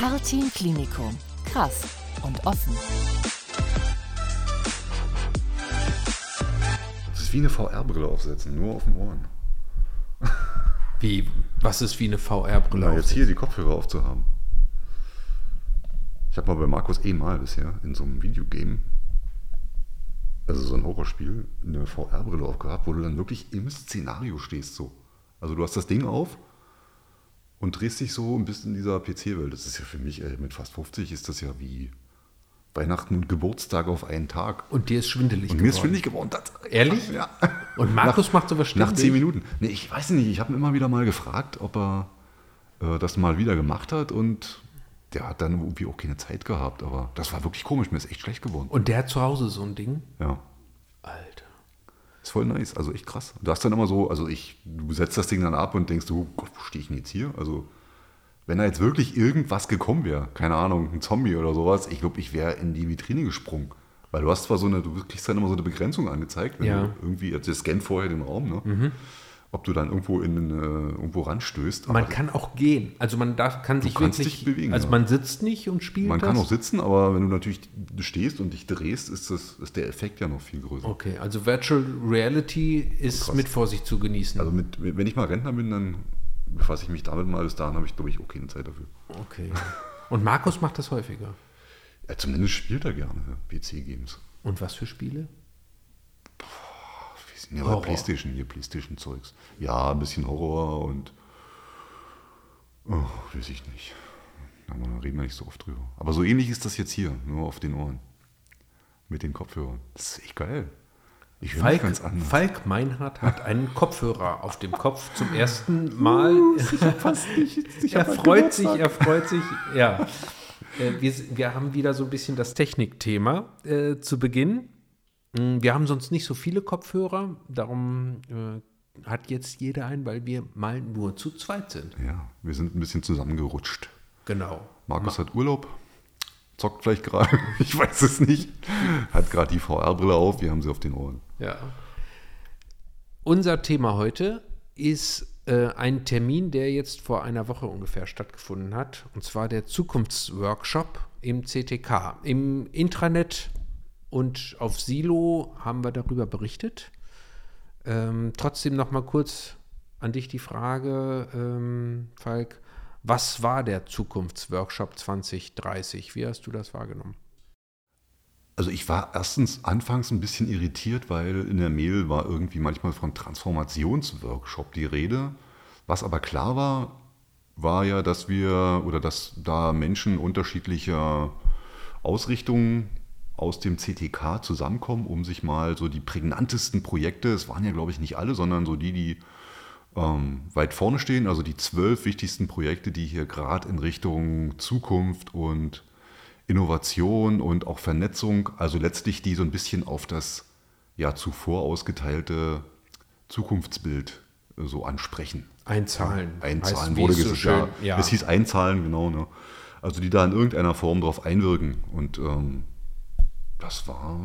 Cartin Klinikum. Krass und offen. Das ist wie eine VR-Brille aufsetzen, nur auf den Ohren. Wie? Was ist wie eine VR-Brille? Na, jetzt hier die Kopfhörer aufzuhaben. Ich habe mal bei Markus eh mal bisher in so einem Videogame, also so ein Horrorspiel, eine VR-Brille aufgehabt, wo du dann wirklich im Szenario stehst so. Also du hast das Ding auf und drehst dich so ein bisschen in dieser PC-Welt. Das ist ja für mich, ey, mit fast 50 ist das ja wie Weihnachten und Geburtstag auf einen Tag. Und dir ist schwindelig Und mir ist schwindelig geworden. Das, Ehrlich? Ja. Und Markus macht sowas ständig? Nach zehn Minuten. Nee, ich weiß nicht, ich habe ihn immer wieder mal gefragt, ob er äh, das mal wieder gemacht hat und der hat dann irgendwie auch keine Zeit gehabt, aber das war wirklich komisch, mir ist echt schlecht geworden. Und der hat zu Hause so ein Ding? Ja, Alter. Ist voll nice, also echt krass. Du hast dann immer so, also ich, du setzt das Ding dann ab und denkst, du, Gott, wo stehe ich denn jetzt hier? Also, wenn da jetzt wirklich irgendwas gekommen wäre, keine Ahnung, ein Zombie oder sowas, ich glaube, ich wäre in die Vitrine gesprungen. Weil du hast zwar so eine, du kriegst dann immer so eine Begrenzung angezeigt, wenn Ja. du irgendwie, also das scannt vorher den Raum, ne? Ob du dann irgendwo in äh, irgendwo ranstößt. Man kann auch gehen. Also man darf, kann sich wirklich dich bewegen, Also ja. man sitzt nicht und spielt Man das. kann auch sitzen, aber wenn du natürlich stehst und dich drehst, ist, das, ist der Effekt ja noch viel größer. Okay, also Virtual Reality ist Krass. mit Vorsicht zu genießen. Also mit, wenn ich mal Rentner bin, dann befasse ich mich damit mal. Bis dahin habe ich, glaube ich, auch keine Zeit dafür. okay. Und Markus macht das häufiger. Ja, zumindest spielt er gerne PC-Games. Und was für Spiele? Wir sind ja bei Playstation hier, Playstation-Zeugs. Ja, ein bisschen Horror und. Oh, weiß ich nicht. Aber da reden wir nicht so oft drüber. Aber so ähnlich ist das jetzt hier, nur auf den Ohren. Mit den Kopfhörern. Das ist echt geil. Ich höre Falk, ganz anders. Falk Meinhardt hat einen Kopfhörer auf dem Kopf zum ersten Mal. Fast nicht. Ich er freut sich, er freut sich. Ja. Äh, wir, wir haben wieder so ein bisschen das Technikthema äh, zu Beginn. Mm, Wir haben sonst nicht so viele Kopfhörer, darum äh, hat jetzt jeder einen, weil wir mal nur zu zweit sind. Ja, wir sind ein bisschen zusammengerutscht. Genau. Markus hat Urlaub, zockt vielleicht gerade, ich weiß es nicht. Hat gerade die VR-Brille auf, wir haben sie auf den Ohren. Ja. Unser Thema heute ist äh, ein Termin, der jetzt vor einer Woche ungefähr stattgefunden hat, und zwar der Zukunftsworkshop im CTK. Im Intranet und auf Silo haben wir darüber berichtet. Ähm, trotzdem noch mal kurz an dich die Frage, ähm, Falk. Was war der Zukunftsworkshop 2030? Wie hast du das wahrgenommen? Also ich war erstens anfangs ein bisschen irritiert, weil in der Mail war irgendwie manchmal von Transformationsworkshop die Rede. Was aber klar war, war ja, dass wir oder dass da Menschen unterschiedlicher Ausrichtungen aus dem CTK zusammenkommen, um sich mal so die prägnantesten Projekte, es waren ja glaube ich nicht alle, sondern so die, die ähm, weit vorne stehen, also die zwölf wichtigsten Projekte, die hier gerade in Richtung Zukunft und Innovation und auch Vernetzung, also letztlich die so ein bisschen auf das ja zuvor ausgeteilte Zukunftsbild äh, so ansprechen. Einzahlen. Einzahlen Heißt, wurde es so gesagt. schön- ja, Es hieß Einzahlen, genau. Ne? Also die da in irgendeiner Form drauf einwirken. Und ähm, das war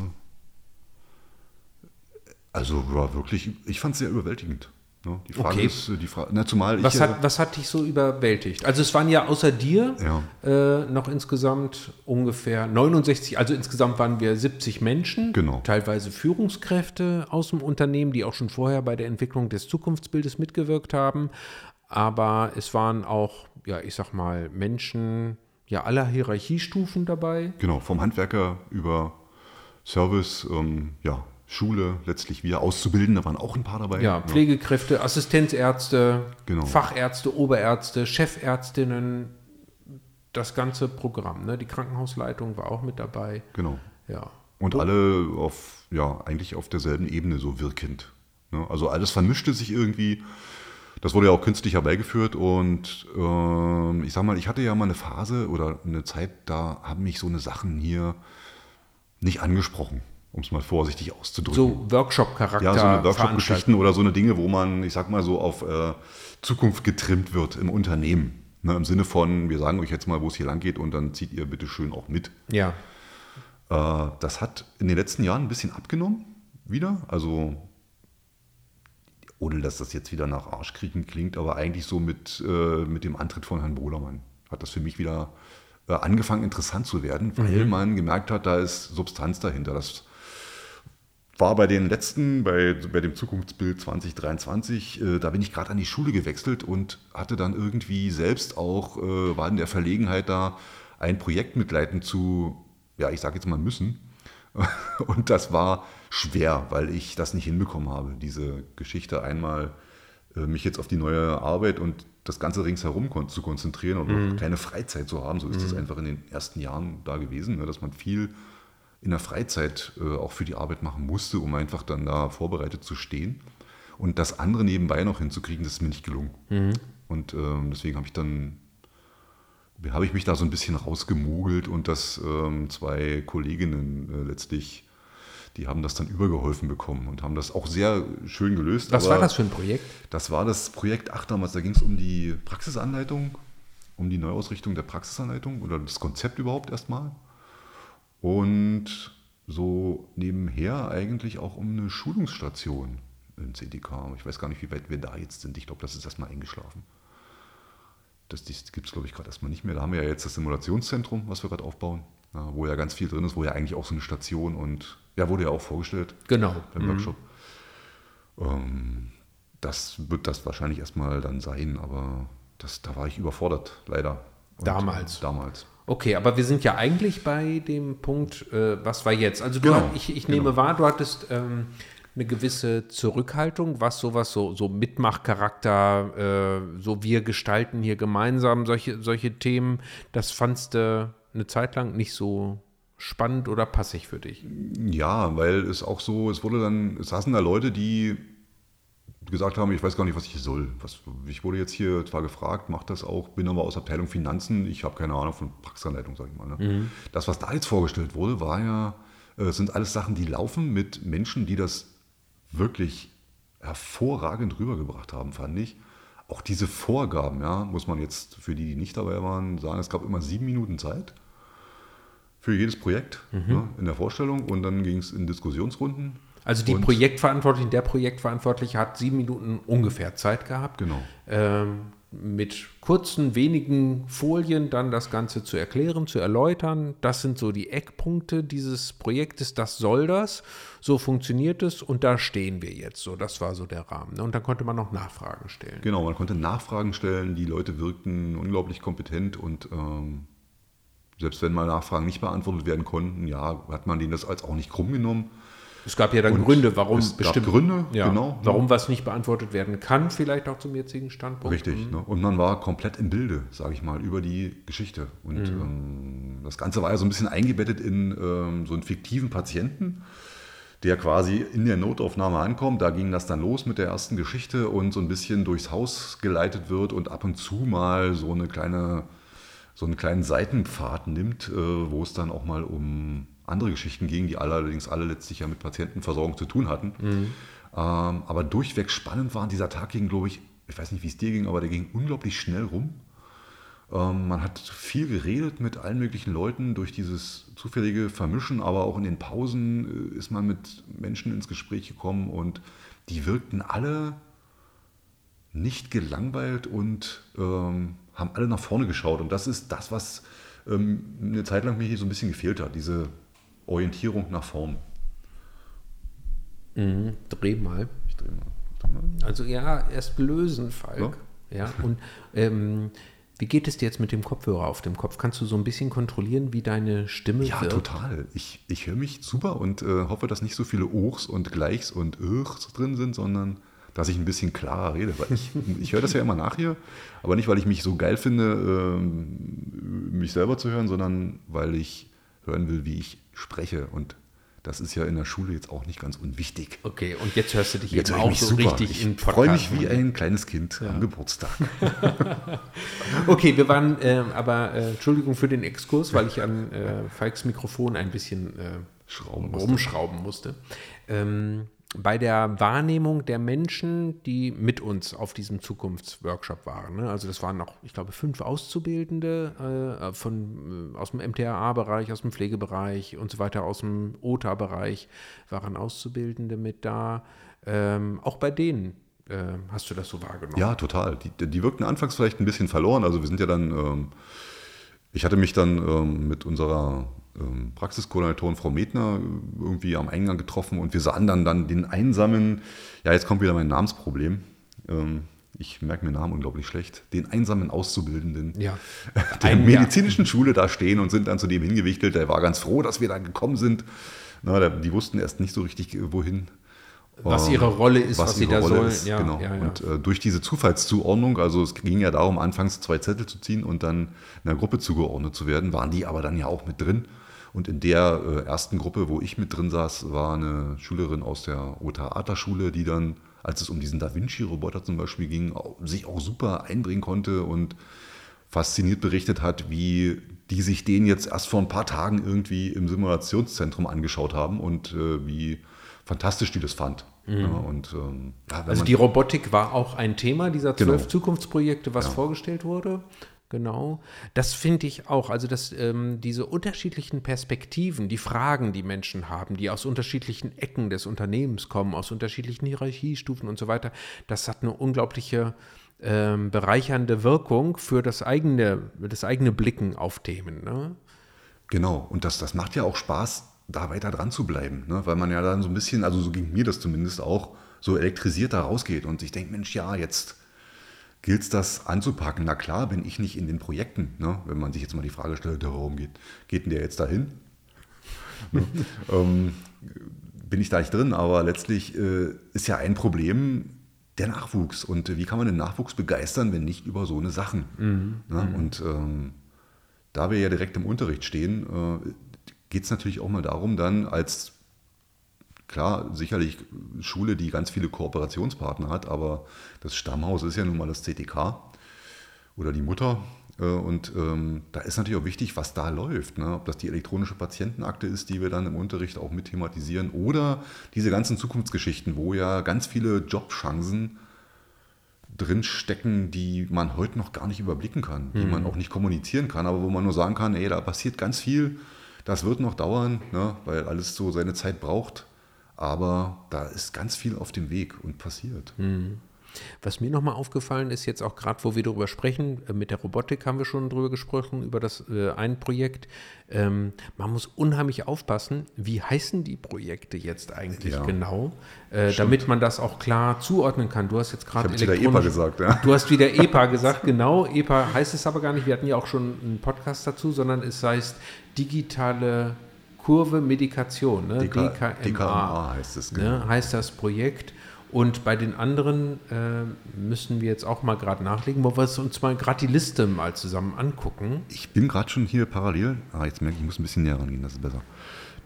also war wirklich, ich fand es sehr überwältigend. Ne? Die Frage Okay. ist, die Frage, na, zumal Was ich, hat, was hat dich so überwältigt? Also es waren ja außer dir Ja. äh, noch insgesamt ungefähr 69, also insgesamt waren wir 70 Menschen, Genau. teilweise Führungskräfte aus dem Unternehmen, die auch schon vorher bei der Entwicklung des Zukunftsbildes mitgewirkt haben. Aber es waren auch, ja, ich sag mal, Menschen ja aller Hierarchiestufen dabei. Genau, vom Handwerker über Service, ähm, ja, Schule, letztlich wir Auszubildende waren auch ein paar dabei. Ja, Pflegekräfte, Assistenzärzte, Genau. Fachärzte, Oberärzte, Chefärztinnen, das ganze Programm. Ne? Die Krankenhausleitung war auch mit dabei. Genau. Ja. Und alle auf, ja, eigentlich auf derselben Ebene so wirkend. Ne? Also alles vermischte sich irgendwie. Das wurde ja auch künstlich herbeigeführt und ähm, ich sag mal, ich hatte ja mal eine Phase oder eine Zeit, da haben mich so eine Sachen hier nicht angesprochen, um es mal vorsichtig auszudrücken. So Workshop-Charakter. Ja, so eine Workshop-Geschichten oder so eine Dinge, wo man, ich sag mal so, auf äh, Zukunft getrimmt wird im Unternehmen. Ne, Im Sinne von, wir sagen euch jetzt mal, wo es hier lang geht und dann zieht ihr bitte schön auch mit. Ja. Äh, das hat in den letzten Jahren ein bisschen abgenommen, wieder. Also, ohne dass das jetzt wieder nach Arschkriechen klingt, aber eigentlich so mit, äh, mit dem Antritt von Herrn Bohlermann hat das für mich wieder angefangen interessant zu werden, weil Mhm. man gemerkt hat, da ist Substanz dahinter. Das war bei den letzten, bei, bei dem Zukunftsbild 2023, äh, da bin ich gerade an die Schule gewechselt und hatte dann irgendwie selbst auch, äh, war in der Verlegenheit da, ein Projekt mitleiten zu, ja, ich sage jetzt mal müssen. Und das war schwer, weil ich das nicht hinbekommen habe, diese Geschichte einmal äh, mich jetzt auf die neue Arbeit und das Ganze ringsherum kon zu konzentrieren und auch keine Freizeit zu haben. So ist es einfach in den ersten Jahren da gewesen, ne, dass man viel in der Freizeit äh, auch für die Arbeit machen musste, um einfach dann da vorbereitet zu stehen. Und das andere nebenbei noch hinzukriegen, das ist mir nicht gelungen. Und ähm, deswegen habe ich dann habe ich mich da so ein bisschen rausgemogelt und das ähm, zwei Kolleginnen äh, letztlich, die haben das dann übergeholfen bekommen und haben das auch sehr schön gelöst. Was war das für ein Projekt? Das war das Projekt 8 damals, da ging es um die Praxisanleitung, um die Neuausrichtung der Praxisanleitung oder das Konzept überhaupt erstmal. Und so nebenher eigentlich auch um eine Schulungsstation im CDK. Ich weiß gar nicht, wie weit wir da jetzt sind. Ich glaube, das ist erstmal eingeschlafen. Das, das gibt es, glaube ich, gerade erstmal nicht mehr. Da haben wir ja jetzt das Simulationszentrum, was wir gerade aufbauen, wo ja ganz viel drin ist, wo ja eigentlich auch so eine Station und ja, wurde ja auch vorgestellt Genau. beim Workshop. Ähm, das wird das wahrscheinlich erstmal dann sein, aber das, da war ich überfordert, leider. Und, Damals. äh, Damals. Okay, aber wir sind ja eigentlich bei dem Punkt, äh, was war jetzt? Also du, Genau, ich, ich genau. nehme wahr, du hattest ähm, eine gewisse Zurückhaltung, was sowas so, so Mitmachcharakter, äh, so wir gestalten hier gemeinsam solche, solche Themen, das fandst du eine Zeit lang nicht so spannend oder passig für dich. Ja, weil es auch so, es wurde dann, es saßen da Leute, die gesagt haben, ich weiß gar nicht, was ich soll. Was, ich wurde jetzt hier zwar gefragt, mache das auch, bin aber aus Abteilung Finanzen, ich habe keine Ahnung von Praxisanleitung, sage ich mal. Ne? Das, was da jetzt vorgestellt wurde, war ja, äh, sind alles Sachen, die laufen mit Menschen, die das wirklich hervorragend rübergebracht haben, fand ich. Auch diese Vorgaben, ja, muss man jetzt für die, die nicht dabei waren, sagen, es gab immer sieben Minuten Zeit für jedes Projekt ne, in der Vorstellung und dann ging es in Diskussionsrunden. Also die Und- Projektverantwortliche, der Projektverantwortliche hat sieben Minuten ungefähr Zeit gehabt. Genau. ähm, mit kurzen, wenigen Folien dann das Ganze zu erklären, zu erläutern. Das sind so die Eckpunkte dieses Projektes, das soll das, so funktioniert es und da stehen wir jetzt so. Das war so der Rahmen. ne? Und dann konnte man noch Nachfragen stellen. Genau, man konnte Nachfragen stellen, die Leute wirkten unglaublich kompetent und ähm, selbst wenn mal Nachfragen nicht beantwortet werden konnten, ja, hat man denen das als auch nicht krumm genommen. Es gab ja dann Und Gründe, warum es gab bestimmt Gründe, ja, genau. warum was nicht beantwortet werden kann, vielleicht auch zum jetzigen Standpunkt. Richtig. Ne? Und man war komplett im Bilde, sage ich mal, über die Geschichte. Und ähm, das Ganze war ja so ein bisschen eingebettet in ähm, so einen fiktiven Patienten, der quasi in der Notaufnahme ankommt. Da ging das dann los mit der ersten Geschichte und so ein bisschen durchs Haus geleitet wird und ab und zu mal so eine kleine, so einen kleinen Seitenpfad nimmt, äh, wo es dann auch mal um andere Geschichten ging, die allerdings alle letztlich ja mit Patientenversorgung zu tun hatten. Ähm, aber durchweg spannend war. Dieser Tag ging, glaube ich, ich weiß nicht, wie es dir ging, aber der ging unglaublich schnell rum. Ähm, man hat viel geredet mit allen möglichen Leuten durch dieses zufällige Vermischen, aber auch in den Pausen äh, ist man mit Menschen ins Gespräch gekommen und die wirkten alle nicht gelangweilt und ähm, haben alle nach vorne geschaut. Und das ist das, was ähm, eine Zeit lang mir hier so ein bisschen gefehlt hat, diese Orientierung nach vorn. Mhm. Dreh mal. Ich mal. Dreh mal. Also ja, erst lösen, Falk. Ja, und ähm, wie geht es dir jetzt mit dem Kopfhörer auf dem Kopf? Kannst du so ein bisschen kontrollieren, wie deine Stimme Ja, wird? total. Ich, ich höre mich super und äh, hoffe, dass nicht so viele Ochs und Gleichs und Irrs drin sind, sondern dass ich ein bisschen klarer rede. Weil ich, ich höre das ja immer nach hier, aber nicht, weil ich mich so geil finde, ähm, mich selber zu hören, sondern weil ich hören will, wie ich spreche. Und das ist ja in der Schule jetzt auch nicht ganz unwichtig. Okay, und jetzt hörst du dich Jetzt eben auch ich so super. richtig ich in freue mich Podcast- wie ein kleines Kind am Geburtstag. Okay, wir waren ähm, aber, äh, Entschuldigung für den Exkurs, weil ich an äh, Falks Mikrofon ein bisschen äh, Schrauben musste. rumschrauben musste. Ähm, bei der Wahrnehmung der Menschen, die mit uns auf diesem Zukunftsworkshop waren. Ne? Also das waren noch, ich glaube, fünf Auszubildende äh, von, äh, aus dem MTA-Bereich, aus dem Pflegebereich und so weiter, aus dem OTA-Bereich waren Auszubildende mit da. Ähm, auch bei denen äh, hast du das so wahrgenommen. Ja, total. Die, die wirkten anfangs vielleicht ein bisschen verloren. Also wir sind ja dann ähm, Ich hatte mich dann ähm, mit unserer Praxiskoordinatorin Frau Medner irgendwie am Eingang getroffen und wir sahen dann, dann den einsamen, ja jetzt kommt wieder mein Namensproblem, ähm, ich merke mir Namen unglaublich schlecht, den einsamen Auszubildenden Ja. der Ein- medizinischen Schule da stehen und sind dann zu dem hingewichtelt. Der war ganz froh, dass wir da gekommen sind. Na, die wussten erst nicht so richtig, äh, wohin. Was Ähm, ihre Rolle ist, was sie ihre da Rolle sollen. Ist, Ja, genau. ja, ja. Und äh, durch diese Zufallszuordnung, also es ging ja darum, anfangs zwei Zettel zu ziehen und dann einer Gruppe zugeordnet zu werden, waren die aber dann ja auch mit drin. Und in der äh, ersten Gruppe, wo ich mit drin saß, war eine Schülerin aus der Ota-Ata-Schule, die dann, als es um diesen Da Vinci-Roboter zum Beispiel ging, auch, sich auch super einbringen konnte und fasziniert berichtet hat, wie die sich den jetzt erst vor ein paar Tagen irgendwie im Simulationszentrum angeschaut haben und äh, wie fantastisch die das fand. Ja, und, ähm, ja, Mhm. Also die Robotik war auch ein Thema dieser zwölf Genau. Zukunftsprojekte, was vorgestellt wurde. Genau. Das finde ich auch. Also, dass ähm, diese unterschiedlichen Perspektiven, die Fragen, die Menschen haben, die aus unterschiedlichen Ecken des Unternehmens kommen, aus unterschiedlichen Hierarchiestufen und so weiter, das hat eine unglaubliche ähm, bereichernde Wirkung für das eigene, das eigene Blicken auf Themen. Ne? Genau, und das, das macht ja auch Spaß, da weiter dran zu bleiben, ne? weil man ja dann so ein bisschen, also so ging mir das zumindest auch, so elektrisiert da rausgeht und sich denkt, Mensch, ja, jetzt gilt es das anzupacken. Na klar, bin ich nicht in den Projekten, ne? wenn man sich jetzt mal die Frage stellt, warum geht, geht denn der jetzt dahin? ne? ähm, bin ich da nicht drin, aber letztlich äh, ist ja ein Problem der Nachwuchs. Und wie kann man den Nachwuchs begeistern, wenn nicht über so eine Sachen? Ne? Und ähm, da wir ja direkt im Unterricht stehen, äh, geht es natürlich auch mal darum, dann als, klar, sicherlich Schule, die ganz viele Kooperationspartner hat, aber das Stammhaus ist ja nun mal das CTK oder die Mutter. Äh, Und ähm, da ist natürlich auch wichtig, was da läuft. Ne? Ob das die elektronische Patientenakte ist, die wir dann im Unterricht auch mit thematisieren, oder diese ganzen Zukunftsgeschichten, wo ja ganz viele Jobchancen drin stecken, die man heute noch gar nicht überblicken kann, die man auch nicht kommunizieren kann, aber wo man nur sagen kann, ey, da passiert ganz viel, das wird noch dauern, ne, weil alles so seine Zeit braucht, aber da ist ganz viel auf dem Weg und passiert. Was mir nochmal aufgefallen ist, jetzt auch gerade, wo wir darüber sprechen, äh, mit der Robotik haben wir schon drüber gesprochen, über das äh, ein Projekt. Ähm, man muss unheimlich aufpassen, wie heißen die Projekte jetzt eigentlich Ja. genau, äh, damit man das auch klar zuordnen kann. Du hast jetzt gerade wieder EPA gesagt, ja. Du hast wieder EPA gesagt, genau. EPA heißt es aber gar nicht. Wir hatten ja auch schon einen Podcast dazu, sondern es heißt digitale Kurve Medikation. Ne? DK, DKMA DKMA heißt es. genau. ne, heißt das Projekt. Und bei den anderen äh, müssen wir jetzt auch mal gerade nachlegen, wo wir uns mal gerade die Liste mal zusammen angucken. Ich bin gerade schon hier parallel, ah, jetzt merke ich, ich muss ein bisschen näher rangehen, das ist besser.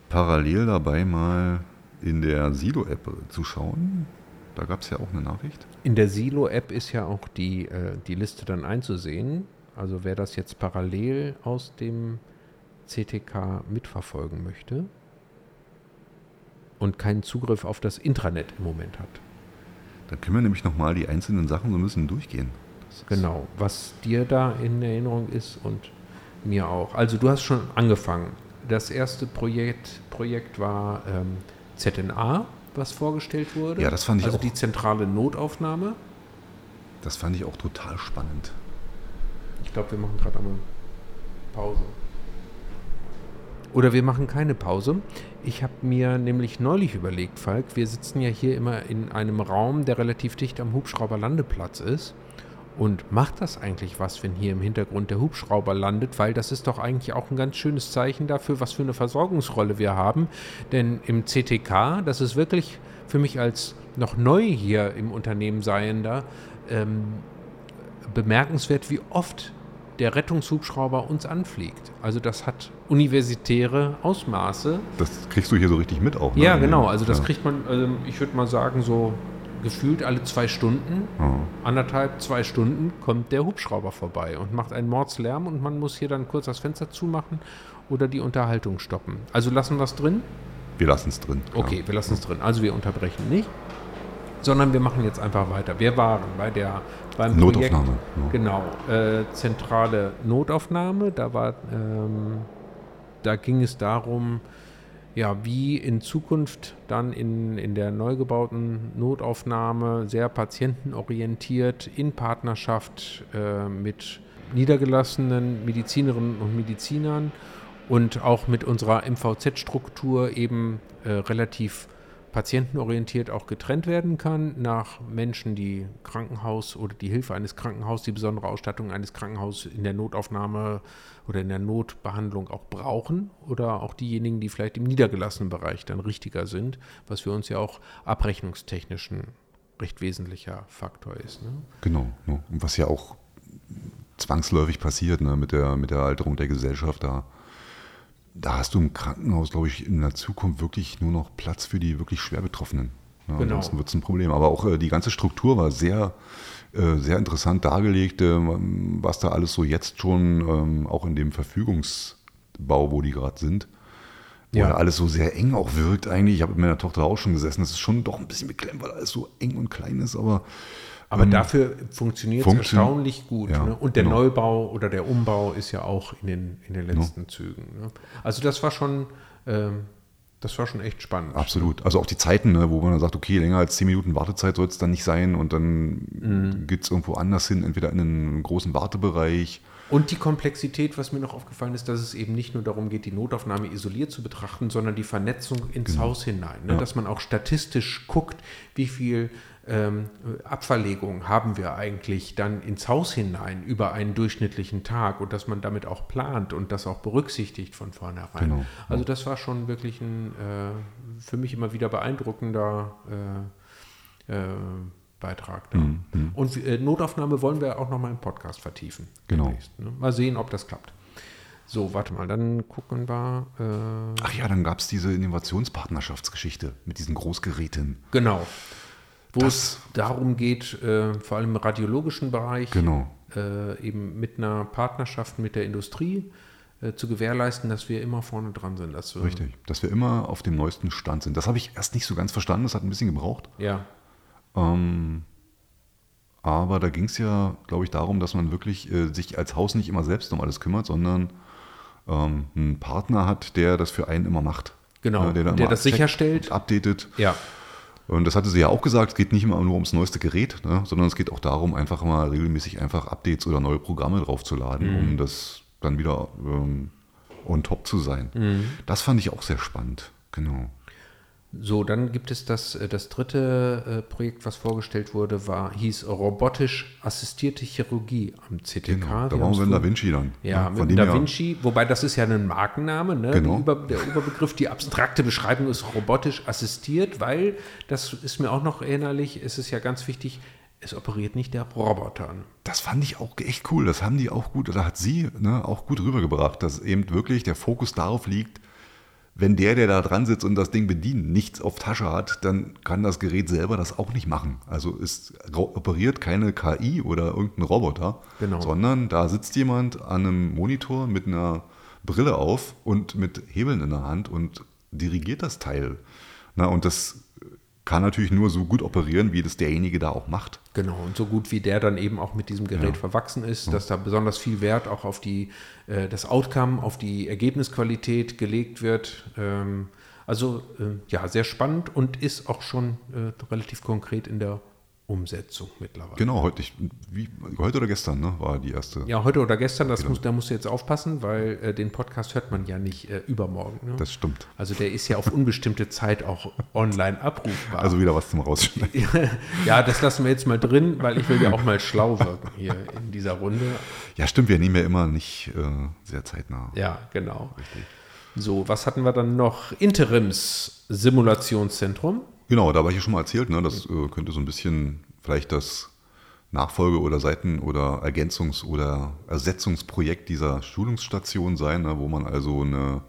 Parallel dabei mal in der Silo-App zu schauen. Da gab es ja auch eine Nachricht. In der Silo-App ist ja auch die, äh, die Liste dann einzusehen. Also wer das jetzt parallel aus dem CTK mitverfolgen möchte und keinen Zugriff auf das Intranet im Moment hat. Da können wir nämlich nochmal die einzelnen Sachen so ein bisschen durchgehen. Genau, was dir da in Erinnerung ist und mir auch. Also du hast schon angefangen. Das erste Projekt, Projekt war ähm, ZNA, was vorgestellt wurde. Ja, das fand ich also auch. die zentrale Notaufnahme. Das fand ich auch total spannend. Ich glaube, wir machen gerade einmal Pause. Oder wir machen keine Pause. Ich habe mir nämlich neulich überlegt, Falk, wir sitzen ja hier immer in einem Raum, der relativ dicht am Hubschrauberlandeplatz ist. Und macht das eigentlich was, wenn hier im Hintergrund der Hubschrauber landet? Weil das ist doch eigentlich auch ein ganz schönes Zeichen dafür, was für eine Versorgungsrolle wir haben. Denn im CTK, das ist wirklich für mich als noch neu hier im Unternehmen Seiender, ähm, bemerkenswert, wie oft der Rettungshubschrauber uns anfliegt. Also das hat universitäre Ausmaße. Das kriegst du hier so richtig mit auch. ne? Ja, genau. Also das Ja. kriegt man, ähm, ich würde mal sagen, so gefühlt alle zwei Stunden, Ja. anderthalb, zwei Stunden kommt der Hubschrauber vorbei und macht einen Mordslärm und man muss hier dann kurz das Fenster zumachen oder die Unterhaltung stoppen. Also lassen wir es drin? Wir lassen es drin. klar. Okay, wir lassen es drin. Also wir unterbrechen nicht, sondern wir machen jetzt einfach weiter. Wir waren bei der beim Notaufnahme, Projekt, genau, äh, zentrale Notaufnahme. Da war, ähm, da ging es darum, ja, wie in Zukunft dann in, in der neu gebauten Notaufnahme sehr patientenorientiert in Partnerschaft äh, mit niedergelassenen Medizinerinnen und Medizinern und auch mit unserer MVZ-Struktur eben äh, relativ patientenorientiert auch getrennt werden kann nach Menschen, die Krankenhaus oder die Hilfe eines Krankenhauses, die besondere Ausstattung eines Krankenhauses in der Notaufnahme oder in der Notbehandlung auch brauchen oder auch diejenigen, die vielleicht im niedergelassenen Bereich dann richtiger sind, was für uns ja auch abrechnungstechnisch ein recht wesentlicher Faktor ist. Ne? Genau, ne? und was ja auch zwangsläufig passiert ne? mit, der, mit der Alterung der Gesellschaft da da hast du im Krankenhaus, glaube ich, in der Zukunft wirklich nur noch Platz für die wirklich schwer Betroffenen. Ja, genau. Ansonsten wird es ein Problem. Aber auch äh, die ganze Struktur war sehr, äh, sehr interessant dargelegt, äh, was da alles so jetzt schon, ähm, auch in dem Verfügungsbau, wo die gerade sind, wo ja. alles so sehr eng auch wirkt eigentlich. Ich habe mit meiner Tochter auch schon gesessen. Das ist schon doch ein bisschen beklemmt, weil alles so eng und klein ist, aber aber ähm, dafür funktioniert es erstaunlich gut. Ja, ne? Und der genau. Neubau oder der Umbau ist ja auch in den, in den letzten ja. Zügen. Ne? Also das war schon, ähm, das war schon echt spannend. Absolut. Also auch die Zeiten, ne, wo man dann sagt, okay, länger als zehn Minuten Wartezeit soll es dann nicht sein und dann mhm. geht es irgendwo anders hin, entweder in einen großen Wartebereich. Und die Komplexität, was mir noch aufgefallen ist, dass es eben nicht nur darum geht, die Notaufnahme isoliert zu betrachten, sondern die Vernetzung ins genau. Haus hinein. Ne? Ja. Dass man auch statistisch guckt, wie viel ähm, Abverlegungen haben wir eigentlich dann ins Haus hinein über einen durchschnittlichen Tag und dass man damit auch plant und das auch berücksichtigt von vornherein. Genau. Also das war schon wirklich ein äh, für mich immer wieder beeindruckender äh, äh, Beitrag. Mhm, mhm. Und äh, Notaufnahme wollen wir auch nochmal im Podcast vertiefen. Genau. Ne? Mal sehen, ob das klappt. So, warte mal, dann gucken wir. Äh Ach ja, dann gab es diese Innovationspartnerschaftsgeschichte mit diesen Großgeräten. Genau wo das, es darum geht, äh, vor allem im radiologischen Bereich, genau. äh, eben mit einer Partnerschaft mit der Industrie äh, zu gewährleisten, dass wir immer vorne dran sind. Dass wir Richtig, dass wir immer auf dem neuesten Stand sind. Das habe ich erst nicht so ganz verstanden, das hat ein bisschen gebraucht. Ja. Ähm, aber da ging es ja, glaube ich, darum, dass man wirklich äh, sich als Haus nicht immer selbst um alles kümmert, sondern ähm, einen Partner hat, der das für einen immer macht. Genau, ja, der, der das sicherstellt. Updatet. Ja. Und das hatte sie ja auch gesagt, es geht nicht immer nur ums neueste Gerät, ne, sondern es geht auch darum, einfach mal regelmäßig einfach Updates oder neue Programme draufzuladen, mhm. um das dann wieder ähm, on top zu sein. Mhm. Das fand ich auch sehr spannend, genau. So, dann gibt es das, äh, das dritte äh, Projekt, was vorgestellt wurde, war, hieß robotisch assistierte Chirurgie am CTK. Genau, da waren wir in Da Vinci dann. Ja, ja mit Da Vinci, wobei das ist ja ein Markenname, ne? Genau. Über, der Überbegriff, die abstrakte Beschreibung ist robotisch assistiert, weil, das ist mir auch noch erinnerlich, es ist ja ganz wichtig, es operiert nicht der Roboter. Das fand ich auch echt cool. Das haben die auch gut, oder hat sie ne, auch gut rübergebracht, dass eben wirklich der Fokus darauf liegt, wenn der, der da dran sitzt und das Ding bedient, nichts auf Tasche hat, dann kann das Gerät selber das auch nicht machen. Also es operiert keine KI oder irgendein Roboter, genau. sondern da sitzt jemand an einem Monitor mit einer Brille auf und mit Hebeln in der Hand und dirigiert das Teil. Na, und das kann natürlich nur so gut operieren, wie das derjenige da auch macht. Genau, und so gut wie der dann eben auch mit diesem Gerät ja. verwachsen ist, dass da besonders viel Wert auch auf die, äh, das Outcome, auf die Ergebnisqualität gelegt wird. Ähm, also äh, ja, sehr spannend und ist auch schon äh, relativ konkret in der Umsetzung mittlerweile. Genau, heute, ich, wie, heute oder gestern ne, war die erste. Ja, heute oder gestern, das muss, da musst du jetzt aufpassen, weil äh, den Podcast hört man ja nicht äh, übermorgen. Ne? Das stimmt. Also der ist ja auf unbestimmte Zeit auch online abrufbar. Also wieder was zum Rausschneiden. ja, das lassen wir jetzt mal drin, weil ich will ja auch mal schlau wirken hier in dieser Runde. Ja, stimmt, wir nehmen ja immer nicht äh, sehr zeitnah. Ja, genau. Richtig. So, was hatten wir dann noch? Interims-Simulationszentrum. Genau, da war ich ja schon mal erzählt, ne, das äh, könnte so ein bisschen vielleicht das Nachfolge- oder Seiten- oder Ergänzungs- oder Ersetzungsprojekt dieser Schulungsstation sein, ne, wo man also eine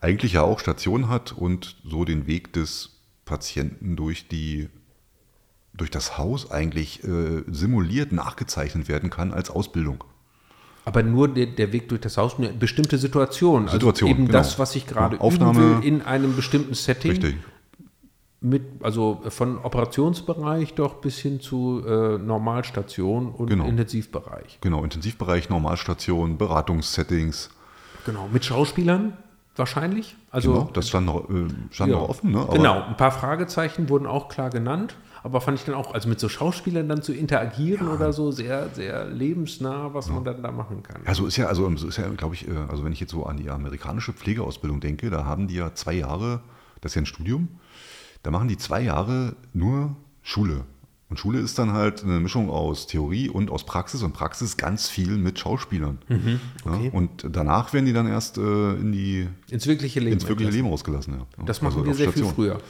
eigentlich ja auch Station hat und so den Weg des Patienten durch die durch das Haus eigentlich äh, simuliert nachgezeichnet werden kann als Ausbildung. Aber nur der, der, Weg durch das Haus, eine bestimmte Situation. Situation also eben genau. das, was ich gerade ja, Aufnahme, will in einem bestimmten Setting. Richtig mit, also von Operationsbereich doch bis hin zu äh, Normalstation und genau. Intensivbereich. Genau, Intensivbereich, Normalstation, Beratungssettings. Genau, mit Schauspielern wahrscheinlich. Also, genau, das stand noch, äh, stand ja, noch offen. Ne? genau, ein paar Fragezeichen wurden auch klar genannt. aber fand ich dann auch, also mit so Schauspielern dann zu interagieren oder so, sehr, sehr lebensnah, was man dann da machen kann. Also ist ja, also ist ja, glaube ich, äh, also wenn ich jetzt so an die amerikanische Pflegeausbildung denke, da haben die ja zwei Jahre, das ist ja ein Studium, da machen die zwei Jahre nur Schule. Und Schule ist dann halt eine Mischung aus Theorie und aus Praxis und Praxis ganz viel mit Schauspielern. Mhm, okay. ja, und danach werden die dann erst äh, in die, Ins wirkliche Leben. ins wirkliche. Leben ausgelassen. Ja. Das machen Also wir sehr viel Station. früher.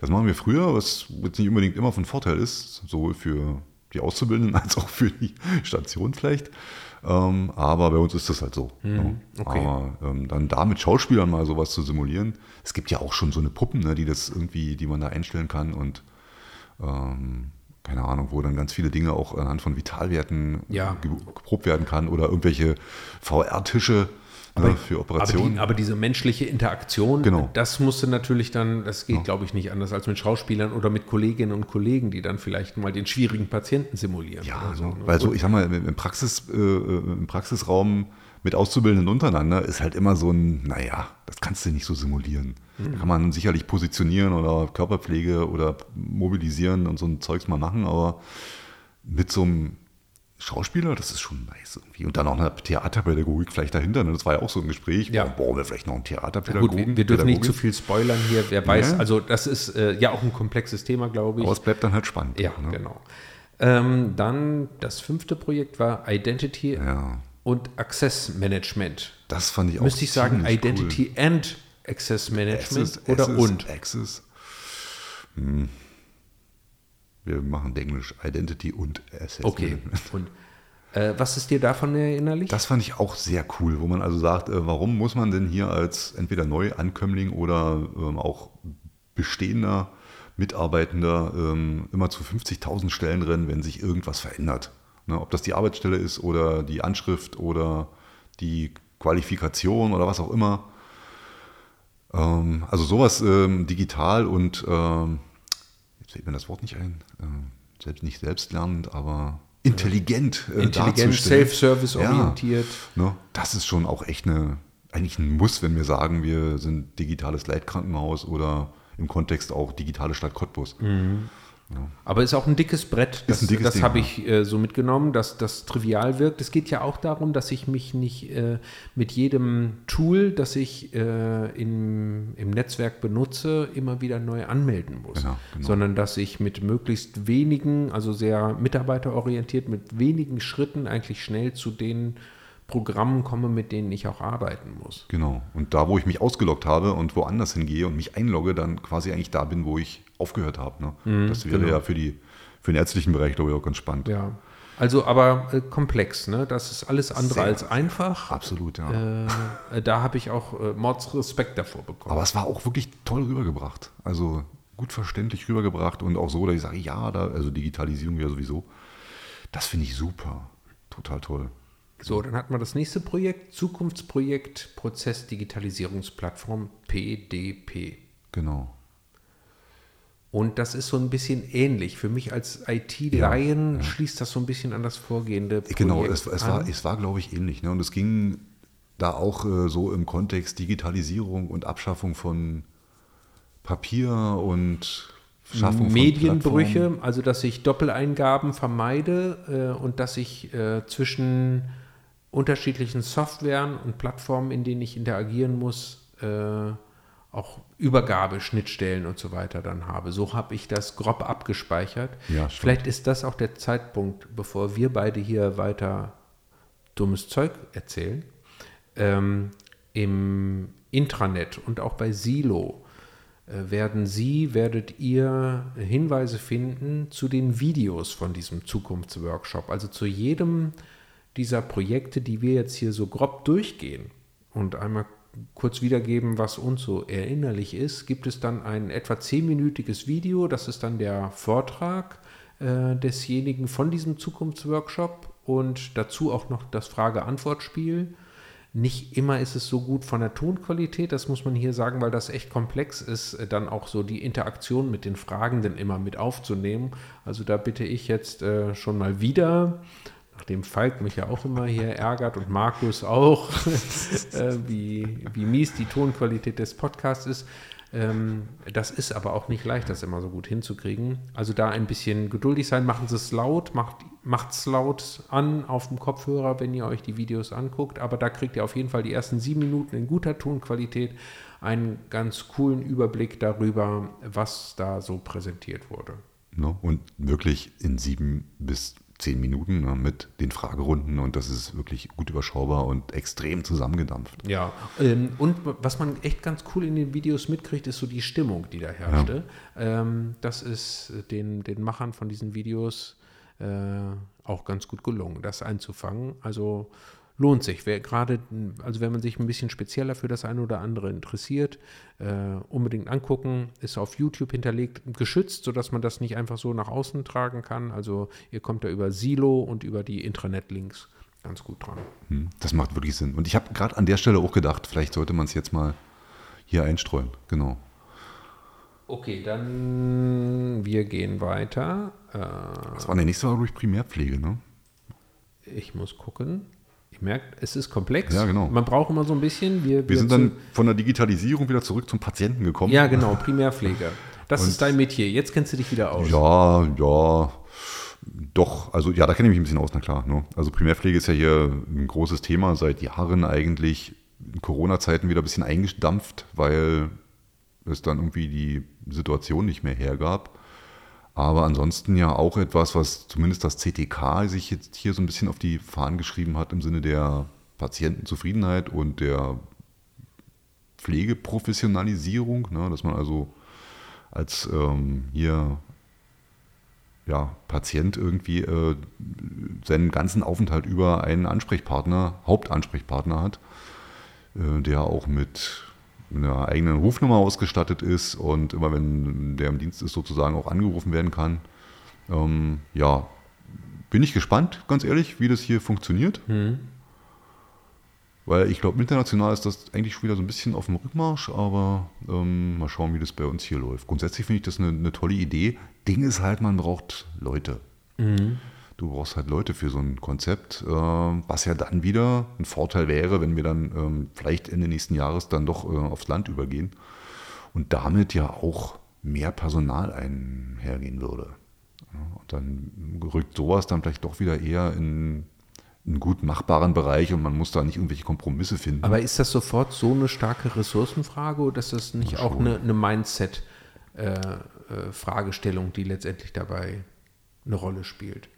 Das machen wir früher, was jetzt nicht unbedingt immer von Vorteil ist, sowohl für die Auszubildenden als auch für die Station vielleicht. Ähm, aber bei uns ist das halt so. Mhm, okay. Aber ähm, dann da mit Schauspielern mal sowas zu simulieren, es gibt ja auch schon so eine Puppen, ne, die das irgendwie, die man da einstellen kann und ähm, keine Ahnung, wo dann ganz viele Dinge auch anhand von Vitalwerten Ja. ge- geprobt werden kann oder irgendwelche VR-Tische ne, für Aber, Operationen. die, aber diese menschliche Interaktion, Genau. das musste natürlich dann, das geht, glaube ich, nicht anders als mit Schauspielern oder mit Kolleginnen und Kollegen, die dann vielleicht mal den schwierigen Patienten simulieren. Ja, so. ne? ne? weil so, ich sag mal, im, Praxis, äh, im Praxisraum mit Auszubildenden untereinander ist halt immer so ein, naja, das kannst du nicht so simulieren. Da kann man sicherlich positionieren oder Körperpflege oder mobilisieren und so ein Zeugs mal machen, aber mit so einem Schauspieler, das ist schon nice irgendwie. Und dann auch eine Theaterpädagogik vielleicht dahinter. Ne? Das war ja auch so ein Gespräch. Ja. Boah, brauchen wir vielleicht noch einen Gut, Theaterpädagogen? wir, wir dürfen nicht zu viel spoilern hier. Wer weiß, Ja. also das ist äh, ja auch ein komplexes Thema, glaube ich. Aber es bleibt dann halt spannend. ja, ne? genau. Ähm, dann das fünfte Projekt war Identity Ja, und Access Management. das fand ich auch Müsste ich sagen, Identity and Access Management Access, oder Access, und? Access. Hm. Wir machen Englisch Identity und Access. Okay. Und äh, was ist dir davon erinnerlich? Das fand ich auch sehr cool, wo man also sagt, äh, warum muss man denn hier als entweder Neuankömmling oder ähm, auch bestehender Mitarbeitender ähm, immer zu 50.000 Stellen rennen, wenn sich irgendwas verändert? Ne, ob das die Arbeitsstelle ist oder die Anschrift oder die Qualifikation oder was auch immer. Ähm, also sowas ähm, digital und ähm, fällt mir das Wort nicht ein, ähm, selbst nicht selbstlernend, aber intelligent. Äh, Intelligent. Self-Service Ja. orientiert. Ne, das ist schon auch echt eine, eigentlich ein Muss, wenn wir sagen, wir sind digitales Leitkrankenhaus oder im Kontext auch digitale Stadt Cottbus. Aber ist auch ein dickes Brett. Das, dickes das habe ich äh, so mitgenommen, dass das trivial wirkt. Es geht ja auch darum, dass ich mich nicht äh, mit jedem Tool, das ich äh, im, im Netzwerk benutze, immer wieder neu anmelden muss. Genau, genau. Sondern dass ich mit möglichst wenigen, also sehr mitarbeiterorientiert, mit wenigen Schritten eigentlich schnell zu den Programmen komme, mit denen ich auch arbeiten muss. Genau. Und da, wo ich mich ausgeloggt habe und woanders hingehe und mich einlogge, dann quasi eigentlich da bin, wo ich aufgehört habe. Ne? das wäre genau. ja für, die, für den ärztlichen Bereich, glaube ich, auch ganz spannend. Ja. Also aber äh, komplex, ne? Das ist alles andere Sehr. als einfach. Absolut, ja. Äh, da habe ich auch äh, Mordsrespekt davor bekommen. Aber es war auch wirklich toll rübergebracht. Also gut verständlich rübergebracht und auch so, dass ich sage, ja, da, also Digitalisierung ja sowieso. Das finde ich super. Total toll. so, dann hatten wir das nächste Projekt, Zukunftsprojekt Prozessdigitalisierungsplattform PDP. Genau. Und das ist so ein bisschen ähnlich. Für mich als IT-Laien schließt das so ein bisschen an das vorgehende Projekt Genau, es, es, war, es war, glaube ich, ähnlich. Ne? Und es ging da auch äh, so im Kontext Digitalisierung und Abschaffung von Papier und Schaffung Medienbrüche, von also dass ich Doppeleingaben vermeide äh, und dass ich äh, zwischen unterschiedlichen Softwaren und Plattformen, in denen ich interagieren muss, äh, auch Übergabeschnittstellen und so weiter dann habe. So habe ich das grob abgespeichert. Ja. Vielleicht ist das auch der Zeitpunkt, bevor wir beide hier weiter dummes Zeug erzählen. Ähm, Im Intranet und auch bei Silo äh, werden Sie, werdet ihr Hinweise finden zu den Videos von diesem Zukunftsworkshop. Also zu jedem dieser Projekte, die wir jetzt hier so grob durchgehen und einmal kurz wiedergeben, was uns so erinnerlich ist, gibt es dann ein etwa zehnminütiges Video. Das ist dann der Vortrag äh, desjenigen von diesem Zukunftsworkshop und dazu auch noch das Frage-Antwort-Spiel. Nicht immer ist es so gut von der Tonqualität, das muss man hier sagen, weil das echt komplex ist, äh, dann auch so die Interaktion mit den Fragenden immer mit aufzunehmen. Also da bitte ich jetzt äh, schon mal wieder, nachdem Falk mich ja auch immer hier ärgert und Markus auch, äh, wie, wie mies die Tonqualität des Podcasts ist, Ähm, das ist aber auch nicht leicht, das immer so gut hinzukriegen. Also da ein bisschen geduldig sein, machen Sie es laut, macht es laut an auf dem Kopfhörer, wenn ihr euch die Videos anguckt. Aber da kriegt ihr auf jeden Fall die ersten sieben Minuten in guter Tonqualität einen ganz coolen Überblick darüber, was da so präsentiert wurde. Und wirklich in sieben bis zehn Minuten ne, mit den Fragerunden und das ist wirklich gut überschaubar und extrem zusammengedampft. Ja, ähm, und was man echt ganz cool in den Videos mitkriegt, ist so die Stimmung, die da herrschte. Ja. Ähm, das ist den, den Machern von diesen Videos äh, auch ganz gut gelungen, das einzufangen. Also lohnt sich. Wer gerade, also wenn man sich ein bisschen spezieller für das eine oder andere interessiert, äh, unbedingt angucken. Ist auf YouTube hinterlegt, geschützt, sodass man das nicht einfach so nach außen tragen kann. Also ihr kommt da über Silo und über die Intranet-Links ganz gut dran. Hm, das macht wirklich Sinn. Und ich habe gerade an der Stelle auch gedacht, vielleicht sollte man es jetzt mal hier einstreuen. Genau. Okay, dann wir gehen weiter. Äh, das war der nächste Mal durch Primärpflege, ne? Ich muss gucken. Ihr merkt, es ist komplex. Ja, genau. Man braucht immer so ein bisschen. Wir, wir, wir sind dann von der Digitalisierung wieder zurück zum Patienten gekommen. Ja, genau, Primärpflege. Das Und ist dein Metier. Jetzt kennst du dich wieder aus. Ja, ja. Doch, also ja, da kenne ich mich ein bisschen aus, na klar. Ne? Also Primärpflege ist ja hier ein großes Thema seit Jahren eigentlich. In Corona-Zeiten wieder ein bisschen eingedampft, weil es dann irgendwie die Situation nicht mehr hergab. Aber ansonsten ja auch etwas, was zumindest das CTK sich jetzt hier so ein bisschen auf die Fahnen geschrieben hat im Sinne der Patientenzufriedenheit und der Pflegeprofessionalisierung, ne, dass man also als ähm, hier ja, Patient irgendwie äh, seinen ganzen Aufenthalt über einen Ansprechpartner, Hauptansprechpartner hat, äh, der auch mit einer eigenen Rufnummer ausgestattet ist und immer wenn der im Dienst ist, sozusagen auch angerufen werden kann. Ähm, ja, bin ich gespannt, ganz ehrlich, wie das hier funktioniert. Mhm. Weil ich glaube, international ist das eigentlich schon wieder so ein bisschen auf dem Rückmarsch, aber ähm, mal schauen, wie das bei uns hier läuft. Grundsätzlich finde ich das eine, eine, tolle Idee. Ding ist halt, man braucht Leute. Mhm. Du brauchst halt Leute für so ein Konzept, äh, was ja dann wieder ein Vorteil wäre, wenn wir dann ähm, vielleicht Ende nächsten Jahres dann doch äh, aufs Land übergehen und damit ja auch mehr Personal einhergehen würde. und dann rückt sowas dann vielleicht doch wieder eher in einen gut machbaren Bereich und man muss da nicht irgendwelche Kompromisse finden. Aber ist das sofort so eine starke Ressourcenfrage oder ist das nicht auch eine, eine Mindset-Fragestellung, äh, äh die letztendlich dabei eine Rolle spielt?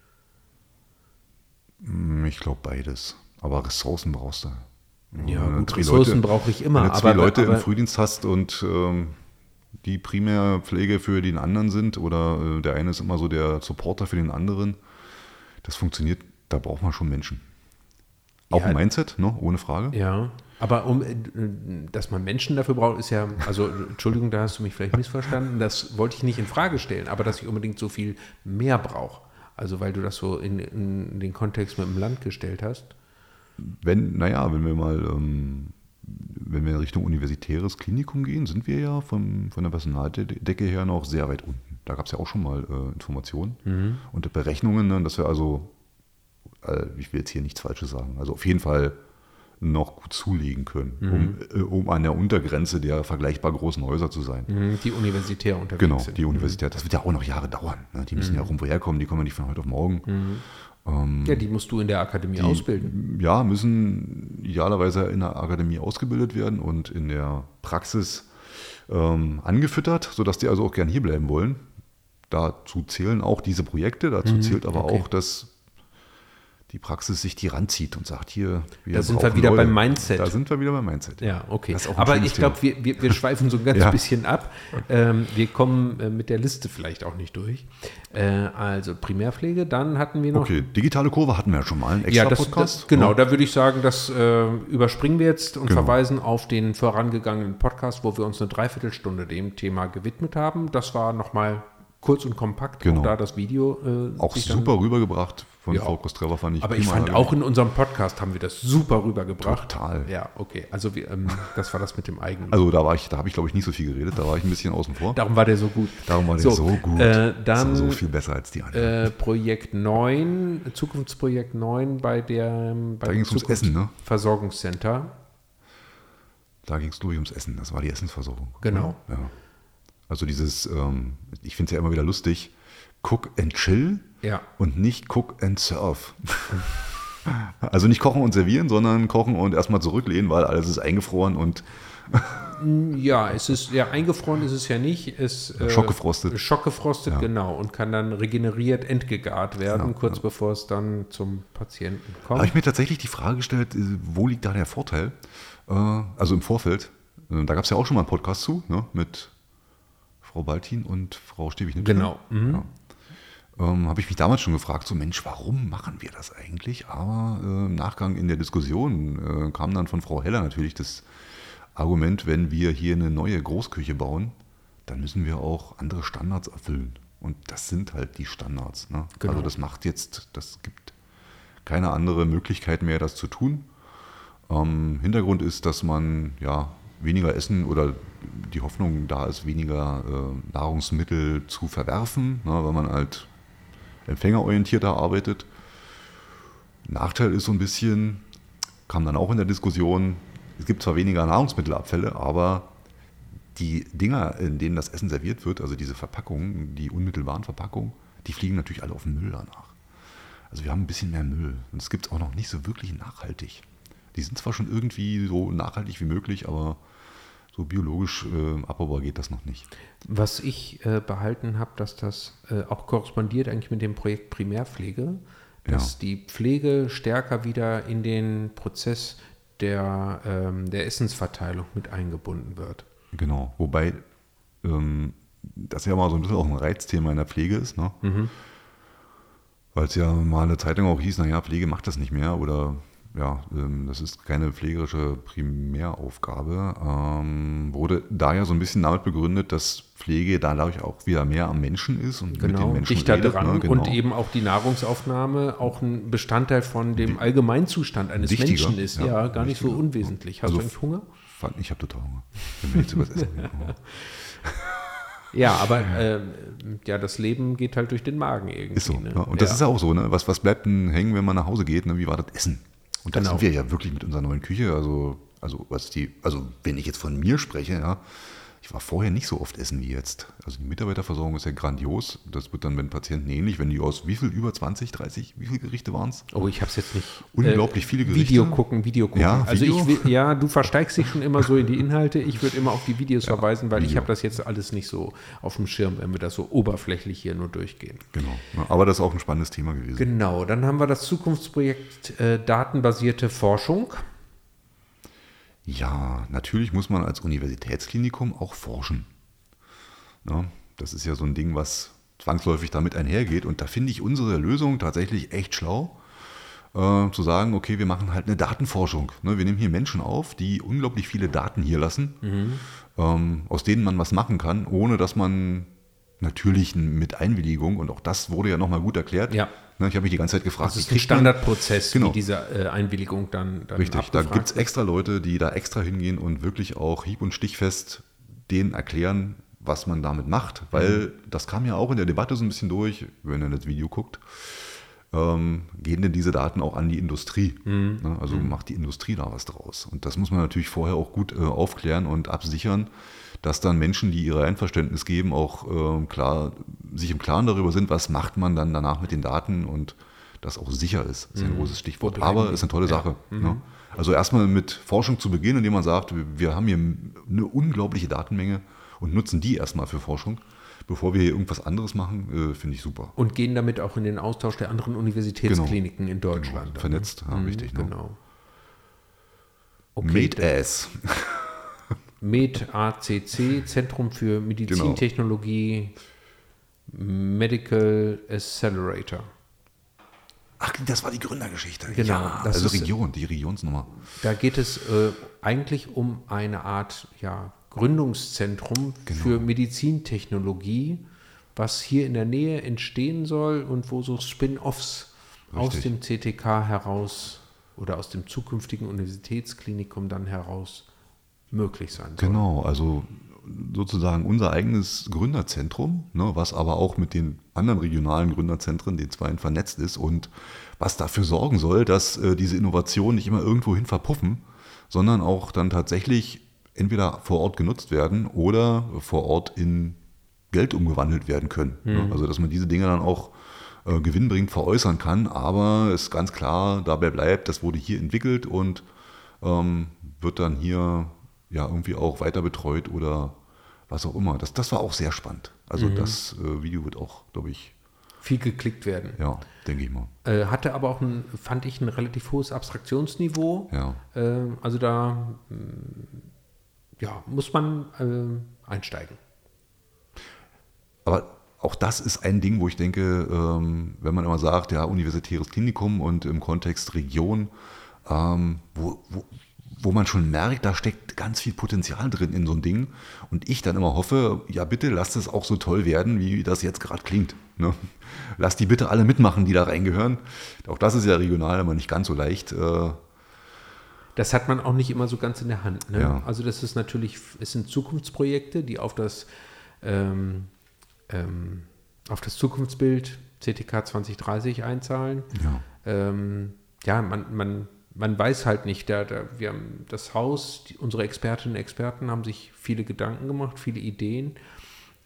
Hm, ich glaube beides. Aber Ressourcen brauchst du. Ja, gut, Ressourcen brauche ich immer. Wenn du zwei aber, Leute aber, im Frühdienst hast und ähm, die Primärpflege für den anderen sind oder äh, der eine ist immer so der Supporter für den anderen, das funktioniert, da braucht man schon Menschen. Auch ja, ein Mindset, ne? ohne Frage. Ja, aber um, äh, dass man Menschen dafür braucht, ist ja, also Entschuldigung, da hast du mich vielleicht missverstanden, das wollte ich nicht in Frage stellen, aber dass ich unbedingt so viel mehr brauche. Also weil du das so in, in den Kontext mit dem Land gestellt hast? Wenn, naja, wenn wir mal, ähm, wenn wir in Richtung universitäres Klinikum gehen, sind wir ja vom, von der Personaldecke her noch sehr weit unten. Da gab es ja auch schon mal äh, Informationen mhm. und Berechnungen, ne, dass wir also, äh, ich will jetzt hier nichts Falsches sagen, also auf jeden Fall noch gut zulegen können, mhm. um, äh, um an der Untergrenze der vergleichbar großen Häuser zu sein. Mhm, die universitär unterwegs Genau, die mhm. Universität. Das wird ja auch noch Jahre dauern. Ne? Die müssen ja auch irgendwo herkommen, die kommen ja nicht von heute auf morgen. Ähm, ja, die musst du in der Akademie die, ausbilden. Ja, müssen idealerweise in der Akademie ausgebildet werden und in der Praxis ähm, angefüttert, sodass die also auch gern hierbleiben wollen. Dazu zählen auch diese Projekte, dazu mhm, zählt aber okay. auch das die Praxis sich die ranzieht und sagt, hier, wir Da sind wir wieder Leute. beim Mindset. Da sind wir wieder beim Mindset. Ja, okay. Aber ich glaube, wir, wir, wir, schweifen so ein ganz ja. bisschen ab. Ähm, wir kommen äh, mit der Liste vielleicht auch nicht durch. Äh, also Primärpflege, dann hatten wir noch. Okay, digitale Kurve hatten wir ja schon mal, einen extra ja, das, Podcast. Das, genau, ja. da würde ich sagen, das äh, überspringen wir jetzt und genau. verweisen auf den vorangegangenen Podcast, wo wir uns eine Dreiviertelstunde dem Thema gewidmet haben. Das war nochmal kurz und kompakt. Genau. da das Video. Äh, auch super rübergebracht von ja. Frau Kostreva fand ich Aber ich fand auch in unserem Podcast haben wir das super rübergebracht. Total. Ja, okay. Also wir, ähm, das war das mit dem eigenen. Also da war ich, da habe ich glaube ich nicht so viel geredet, da war ich ein bisschen außen vor. Darum war der so gut. Darum war der so, so gut. Äh, dann, so viel besser als die anderen. Äh, Projekt 9, Zukunftsprojekt 9 bei der bei da ging es ums Essen, ne? Versorgungscenter. Da ging es, ich, ums Essen. Das war die Essensversorgung. Genau. Ja. Also dieses, ähm, ich finde es ja immer wieder lustig, cook and chill Ja. und nicht cook and serve. also nicht kochen und servieren, sondern kochen und erstmal zurücklehnen, weil alles ist eingefroren und Ja, es ist ja eingefroren ist es ja nicht. Es, äh, Schockgefrostet. Schockgefrostet, Ja. genau. Und kann dann regeneriert entgegart werden, kurz bevor es dann zum Patienten Da kommt. habe ich mir tatsächlich die Frage gestellt, äh, wo liegt da der Vorteil? Äh, Also im Vorfeld, äh, da gab es ja auch schon mal einen Podcast zu, ne, mit Frau Baltin und Frau stewig Genau. Mhm. Ähm, habe ich mich damals schon gefragt, so Mensch, warum machen wir das eigentlich? Aber äh, im Nachgang in der Diskussion äh, kam dann von Frau Heller natürlich das Argument, wenn wir hier eine neue Großküche bauen, dann müssen wir auch andere Standards erfüllen. Und das sind halt die Standards. Ne? Genau. Also das macht jetzt, das gibt keine andere Möglichkeit mehr, das zu tun. Ähm, Hintergrund ist, dass man ja weniger essen oder die Hoffnung da ist, weniger äh, Nahrungsmittel zu verwerfen, ne, weil man halt empfängerorientierter arbeitet. Nachteil ist so ein bisschen, kam dann auch in der Diskussion, es gibt zwar weniger Nahrungsmittelabfälle, aber die Dinger, in denen das Essen serviert wird, also diese Verpackungen, die unmittelbaren Verpackungen, die fliegen natürlich alle auf den Müll danach. Also wir haben ein bisschen mehr Müll und es gibt es auch noch nicht so wirklich nachhaltig. Die sind zwar schon irgendwie so nachhaltig wie möglich, aber so biologisch äh, abbaubar geht das noch nicht. Was ich äh, behalten habe, dass das äh, auch korrespondiert eigentlich mit dem Projekt Primärpflege, dass Ja. die Pflege stärker wieder in den Prozess der, ähm, der Essensverteilung mit eingebunden wird. Genau, wobei ähm, das ja mal so ein bisschen auch ein Reizthema in der Pflege ist, ne? Weil es ja mal eine Zeit lang auch hieß, naja, Pflege macht das nicht mehr oder ja, ähm, das ist keine pflegerische Primäraufgabe. Ähm, wurde da ja so ein bisschen damit begründet, dass Pflege dadurch auch wieder mehr am Menschen ist und mit den Genau, Menschen dichter redet, dran ne? genau. und eben auch die Nahrungsaufnahme auch ein Bestandteil von dem Allgemeinzustand eines Wichtiger, Menschen ist. Ja, ja, gar nicht so unwesentlich. Hast Also du eigentlich Hunger? Ich habe total Hunger. Wenn wir jetzt über das Essen reden. Ja, aber äh, ja, das Leben geht halt durch den Magen irgendwie. Ist so. ne? Ja. Und das ist ja auch so, ne? Was, was bleibt denn hängen, wenn man nach Hause geht? Ne? Wie war das Essen? Und da Genau. sind wir ja wirklich mit unserer neuen Küche. Also, also was die, also wenn ich jetzt von mir spreche, ja, ich war vorher nicht so oft essen wie jetzt. Also die Mitarbeiterversorgung ist ja grandios. Das wird dann den Patienten ähnlich, wenn die aus wie viel, über 20, 30, wie viele Gerichte waren es? Oh, ich habe es jetzt nicht. Unglaublich viele Gerichte. Video gucken, Video gucken. Ja, also Video. ich will, ja, du versteigst dich schon immer so in die Inhalte. Ich würde immer auf die Videos verweisen, weil ich Video. habe das jetzt alles nicht so auf dem Schirm, wenn wir das so oberflächlich hier nur durchgehen. Genau. Ja, aber das ist auch ein spannendes Thema gewesen. Genau, dann haben wir das Zukunftsprojekt äh, datenbasierte Forschung. Ja, natürlich muss man als Universitätsklinikum auch forschen. Ja, das ist ja so ein Ding, was zwangsläufig damit einhergeht. Und da finde ich unsere Lösung tatsächlich echt schlau, äh, zu sagen, okay, wir machen halt eine Datenforschung. Ne? Wir nehmen hier Menschen auf, die unglaublich viele Daten hier lassen, ähm, aus denen man was machen kann, ohne dass man natürlich mit Einwilligung, und auch das wurde ja nochmal gut erklärt. Ja. Ne, ich habe mich die ganze Zeit gefragt, Das ist wie ein Standardprozess, Genau. wie diese äh, Einwilligung dann, dann Richtig, da gibt es extra Leute, die da extra hingehen und wirklich auch hieb- und stichfest denen erklären, was man damit macht. Weil das kam ja auch in der Debatte so ein bisschen durch, wenn ihr das Video guckt. Ähm, gehen denn diese Daten auch an die Industrie? Ne? Also macht die Industrie da was draus? Und das muss man natürlich vorher auch gut äh, aufklären und absichern, dass dann Menschen, die ihr Einverständnis geben, auch ähm, klar, sich im Klaren darüber sind, was macht man dann danach mit den Daten und das auch sicher ist. Das ist ein großes Stichwort. Aber ist eine tolle Sache. Ne? Also erstmal mit Forschung zu beginnen, indem man sagt, wir- haben hier eine unglaubliche Datenmenge und nutzen die erstmal für Forschung, bevor wir hier irgendwas anderes machen, äh, finde ich super. Und gehen damit auch in den Austausch der anderen Universitätskliniken in Deutschland. Genau. Vernetzt, ja, richtig. Ne? Genau. Okay, Made Ass. MED ACC, Zentrum für Genau. Medizintechnologie, Medical Accelerator. Ach, das war die Gründergeschichte. Genau, Ja, das also ist- Region, die Regionsnummer. Da geht es äh, eigentlich um eine Art ja, Gründungszentrum Genau. für Medizintechnologie, was hier in der Nähe entstehen soll und wo so Spin-offs aus dem CTK heraus oder aus dem zukünftigen Universitätsklinikum dann heraus möglich sein soll. Genau, also sozusagen unser eigenes Gründerzentrum, ne, was aber auch mit den anderen regionalen Gründerzentren, den zweien vernetzt ist und was dafür sorgen soll, dass äh, diese Innovationen nicht immer irgendwohin verpuffen, sondern auch dann tatsächlich entweder vor Ort genutzt werden oder vor Ort in Geld umgewandelt werden können. Mhm. Also dass man diese Dinge dann auch äh, gewinnbringend veräußern kann, aber es ist ganz klar dabei bleibt, das wurde hier entwickelt und ähm, wird dann hier ja irgendwie auch weiter betreut oder was auch immer. Das, das war auch sehr spannend. Also mhm. das äh, Video wird auch, glaube ich, viel geklickt werden. Ja, denke ich mal. Äh, hatte aber auch, ein, fand ich, ein relativ hohes Abstraktionsniveau. Ja. Äh, also da mm, ja, muss man äh, einsteigen. Aber auch das ist ein Ding, wo ich denke, ähm, wenn man immer sagt, ja, universitäres Klinikum und im Kontext Region, ähm, wo, wo, wo man schon merkt, da steckt ganz viel Potenzial drin in so ein Ding. Und ich dann immer hoffe, ja bitte lasst es auch so toll werden, wie das jetzt gerade klingt. Ne? Lasst die bitte alle mitmachen, die da reingehören. Auch das ist ja regional aber nicht ganz so leicht. Äh, das hat man auch nicht immer so ganz in der Hand. Ne? Ja. Also das ist natürlich, es sind Zukunftsprojekte, die auf das, ähm, ähm, auf das Zukunftsbild CTK 2030 einzahlen. Ja, ähm, ja man, man man weiß halt nicht, da, da, wir haben das Haus, die, unsere Expertinnen und Experten haben sich viele Gedanken gemacht, viele Ideen.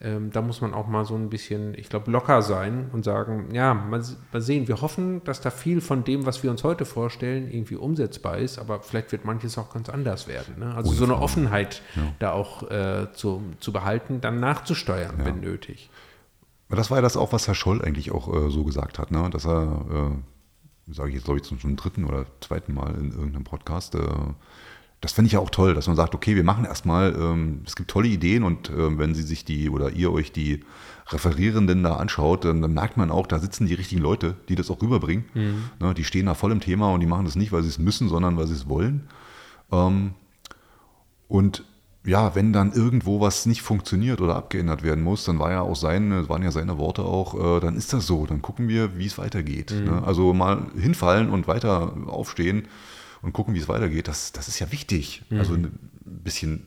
Ähm, da muss man auch mal so ein bisschen, ich glaube, locker sein und sagen, ja, mal, mal, sehen, wir hoffen, dass da viel von dem, was wir uns heute vorstellen, irgendwie umsetzbar ist, aber vielleicht wird manches auch ganz anders werden. Ne? Also so eine Offenheit ja. da auch äh, zu, zu behalten, dann nachzusteuern, ja. wenn nötig. Das war ja das auch, was Herr Scholl eigentlich auch äh, so gesagt hat, ne? dass er äh, sage ich jetzt glaube ich zum dritten oder zweiten Mal in irgendeinem Podcast. Äh, das finde ich ja auch toll, dass man sagt, okay, wir machen erstmal, ähm, es gibt tolle Ideen und ähm, wenn Sie sich die oder ihr euch die Referierenden da anschaut, dann, merkt man auch, da sitzen die richtigen Leute, die das auch rüberbringen. Mhm. Ne, die stehen da voll im Thema und die machen das nicht, weil sie es müssen, sondern weil sie es wollen. Ähm, und ja, wenn dann irgendwo was nicht funktioniert oder abgeändert werden muss, dann war ja auch seine, waren ja seine Worte auch, äh, dann ist das so, dann gucken wir, wie es weitergeht. Mhm. Ne? Also mal hinfallen und weiter aufstehen und gucken, wie es weitergeht, das, das ist ja wichtig. Mhm. Also ein bisschen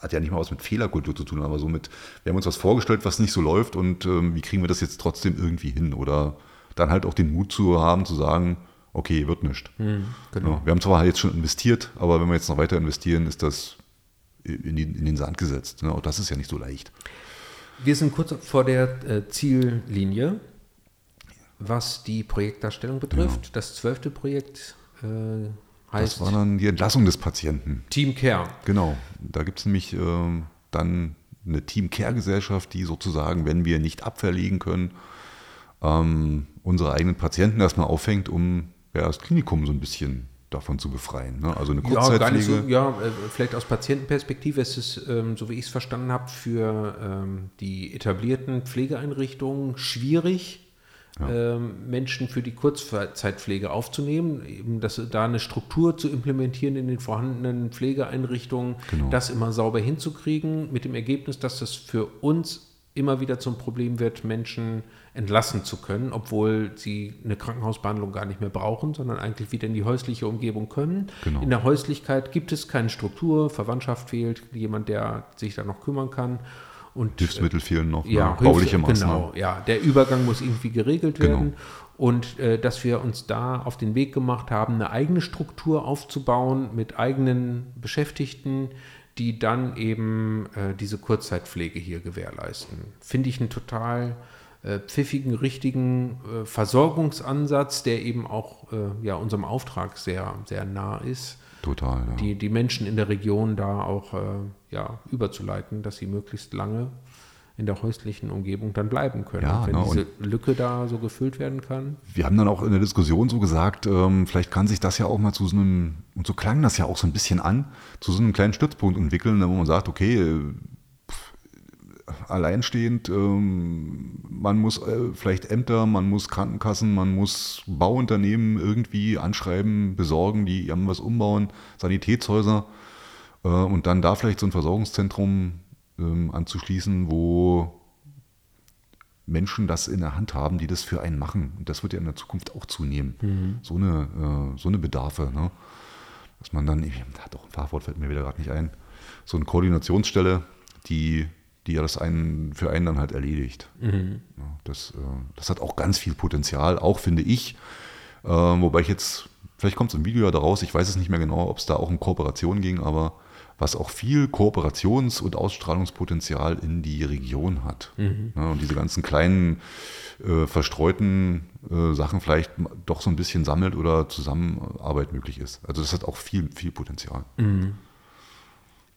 hat ja nicht mal was mit Fehlerkultur zu tun, aber so mit, wir haben uns was vorgestellt, was nicht so läuft und ähm, wie kriegen wir das jetzt trotzdem irgendwie hin? Oder dann halt auch den Mut zu haben, zu sagen, okay, wird nicht. Mhm, genau. ja, wir haben zwar jetzt schon investiert, aber wenn wir jetzt noch weiter investieren, ist das in, die, in den Sand gesetzt. Ne? Auch das ist ja nicht so leicht. Wir sind kurz vor der äh, Ziellinie, was die Projektdarstellung betrifft. Ja. Das zwölfte Projekt äh, heißt. Das war dann die Entlassung des Patienten. Team Care. Genau. Da gibt es nämlich äh, dann eine Team Care-Gesellschaft, die sozusagen, wenn wir nicht abverlegen können, ähm, unsere eigenen Patienten erstmal auffängt, um ja, das Klinikum so ein bisschen davon zu befreien. Ne? Also eine Kurzzeitpflege. Ja, so, ja, äh, vielleicht aus Patientenperspektive ist es, ähm, so wie ich es verstanden habe, für ähm, die etablierten Pflegeeinrichtungen schwierig, ja. ähm, Menschen für die Kurzzeitpflege aufzunehmen, eben das, da eine Struktur zu implementieren in den vorhandenen Pflegeeinrichtungen, genau. das immer sauber hinzukriegen, mit dem Ergebnis, dass das für uns immer wieder zum Problem wird, Menschen entlassen zu können, obwohl sie eine Krankenhausbehandlung gar nicht mehr brauchen, sondern eigentlich wieder in die häusliche Umgebung können. Genau. In der Häuslichkeit gibt es keine Struktur, Verwandtschaft fehlt, jemand, der sich da noch kümmern kann. Und, Hilfsmittel fehlen noch, ja, ne? bauliche Maßnahmen. Genau, ja. Der Übergang muss irgendwie geregelt genau. werden. Genau. Und äh, dass wir uns da auf den Weg gemacht haben, eine eigene Struktur aufzubauen mit eigenen Beschäftigten, die dann eben äh, diese Kurzzeitpflege hier gewährleisten. Finde ich einen total äh, pfiffigen, richtigen äh, Versorgungsansatz, der eben auch äh, ja, unserem Auftrag sehr, sehr nah ist. Total. Ja. Die, die Menschen in der Region da auch äh, ja, überzuleiten, dass sie möglichst lange in der häuslichen Umgebung dann bleiben können. Ja, wenn ne, diese Lücke da so gefüllt werden kann. Wir haben dann auch in der Diskussion so gesagt, ähm, vielleicht kann sich das ja auch mal zu so einem, und so klang das ja auch so ein bisschen an, zu so einem kleinen Stützpunkt entwickeln, wo man sagt, okay, alleinstehend, ähm, man muss äh, vielleicht Ämter, man muss Krankenkassen, man muss Bauunternehmen irgendwie anschreiben, besorgen, die irgendwas umbauen, Sanitätshäuser äh, und dann da vielleicht so ein Versorgungszentrum ähm, anzuschließen, wo Menschen das in der Hand haben, die das für einen machen. Und das wird ja in der Zukunft auch zunehmen. Mhm. So, eine, äh, so eine Bedarfe. Ne? Dass man dann, da doch ein Fachwort fällt mir wieder gerade nicht ein, so eine Koordinationsstelle, die, die ja das einen für einen dann halt erledigt. Mhm. Ja, das, äh, das hat auch ganz viel Potenzial, auch finde ich. Äh, wobei ich jetzt vielleicht kommt es im Video ja daraus, ich weiß es nicht mehr genau, ob es da auch um Kooperation ging, aber was auch viel Kooperations- und Ausstrahlungspotenzial in die Region hat. Mhm. Ja, und diese ganzen kleinen äh, verstreuten äh, Sachen vielleicht doch so ein bisschen sammelt oder Zusammenarbeit möglich ist. Also das hat auch viel, viel Potenzial.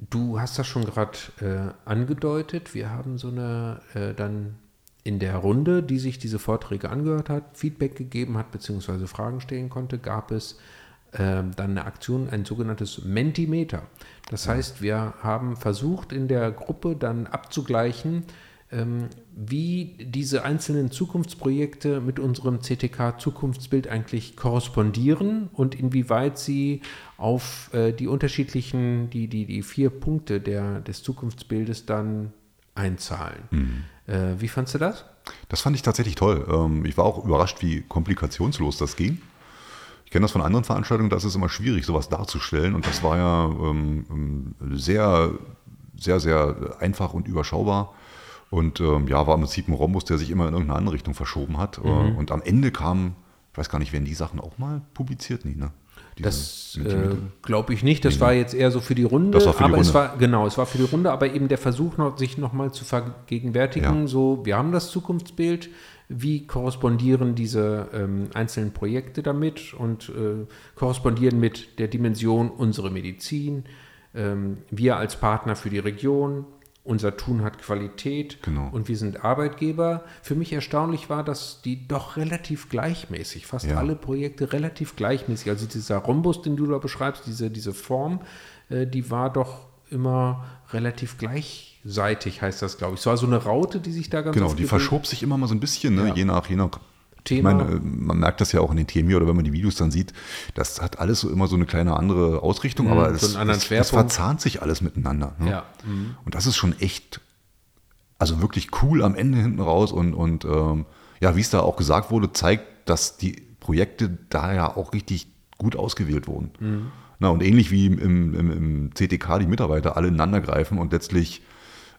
Du hast das schon gerade äh, angedeutet. Wir haben so eine äh, dann in der Runde, die sich diese Vorträge angehört hat, Feedback gegeben hat, beziehungsweise Fragen stellen konnte, gab es dann eine Aktion, ein sogenanntes Mentimeter. Das heißt, wir haben versucht, in der Gruppe dann abzugleichen, ähm, wie diese einzelnen Zukunftsprojekte mit unserem CTK-Zukunftsbild eigentlich korrespondieren und inwieweit sie auf äh, die unterschiedlichen, die, die, die vier Punkte der, des Zukunftsbildes dann einzahlen. Äh, wie fandst du das? Das fand ich tatsächlich toll. Ähm, ich war auch überrascht, wie komplikationslos das ging. Ich kenne das von anderen Veranstaltungen, da ist es immer schwierig, sowas darzustellen. Und das war ja ähm, ähm, sehr, sehr, sehr einfach und überschaubar. Und ähm, ja, war im Prinzip ein Rhombus, der sich immer in irgendeine andere Richtung verschoben hat. Äh, Und am Ende kam, ich weiß gar nicht, werden die Sachen auch mal publiziert? Nee, ne? Das äh, glaube ich nicht. Das war jetzt eher so für die Runde. Das war für die aber es Runde. war genau, es war für die Runde, aber eben der Versuch, noch, sich nochmal zu vergegenwärtigen. Ja. So, wir haben das Zukunftsbild. Wie korrespondieren diese ähm, einzelnen Projekte damit und äh, korrespondieren mit der Dimension unsere Medizin, ähm, wir als Partner für die Region, unser Tun hat Qualität Genau. und wir sind Arbeitgeber. Für mich erstaunlich war, dass die doch relativ gleichmäßig, fast Ja. alle Projekte relativ gleichmäßig, also dieser Rhombus, den du da beschreibst, diese, diese Form, äh, die war doch immer relativ gleichseitig, heißt das, glaube ich. Es war so eine Raute, die sich da ganz Genau, die verschob sich immer mal so ein bisschen, ne? Ja. je nach, je nach Thema. Ich meine, äh, man merkt das ja auch in den Themen hier oder wenn man die Videos dann sieht, das hat alles so immer so eine kleine andere Ausrichtung, Mhm, aber so es, anderen es, es verzahnt sich alles miteinander. Ne? Ja. mhm. Und das ist schon echt, also wirklich cool am Ende hinten raus und, und ähm, ja, wie es da auch gesagt wurde, zeigt, dass die Projekte da ja auch richtig gut ausgewählt wurden. Mhm. Na, und ähnlich wie im, im, im CTK die Mitarbeiter alle ineinander greifen und letztlich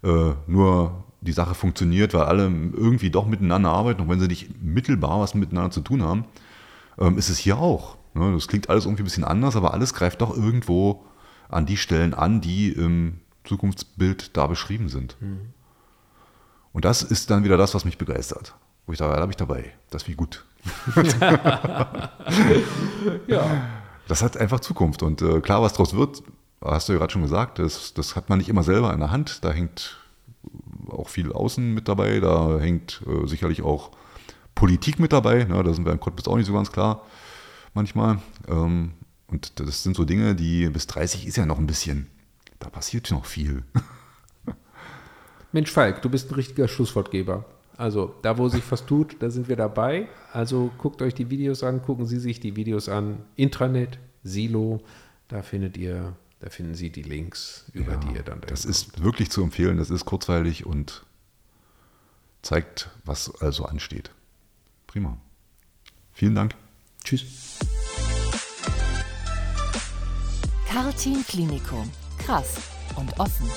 äh, nur die Sache funktioniert, weil alle irgendwie doch miteinander arbeiten, auch wenn sie nicht mittelbar was miteinander zu tun haben, ähm, ist es hier auch. Ne? Das klingt alles irgendwie ein bisschen anders, aber alles greift doch irgendwo an die Stellen an, die im Zukunftsbild da beschrieben sind. Und das ist dann wieder das, was mich begeistert. Wo ich sage, da habe ich dabei. Das wie gut. Ja. Das hat einfach Zukunft. Und äh, klar, was daraus wird, hast du ja gerade schon gesagt, das, das hat man nicht immer selber in der Hand. Da hängt auch viel Außen mit dabei, da hängt äh, sicherlich auch Politik mit dabei. Ne? Da sind wir im Cottbus auch nicht so ganz klar manchmal. Ähm, und das sind so Dinge, die bis 30 ist ja noch ein bisschen, da passiert noch viel. Mensch, Falk, du bist ein richtiger Schlusswortgeber. Also, da wo sich was tut, da sind wir dabei. Also guckt euch die Videos an, gucken Sie sich die Videos an. Intranet, Silo, da findet ihr, da finden Sie die Links, über die ihr dann Das ist wirklich zu empfehlen, das ist kurzweilig und zeigt, was also ansteht. Prima. Vielen Dank. Tschüss. Cartin Klinikum. Krass und offen.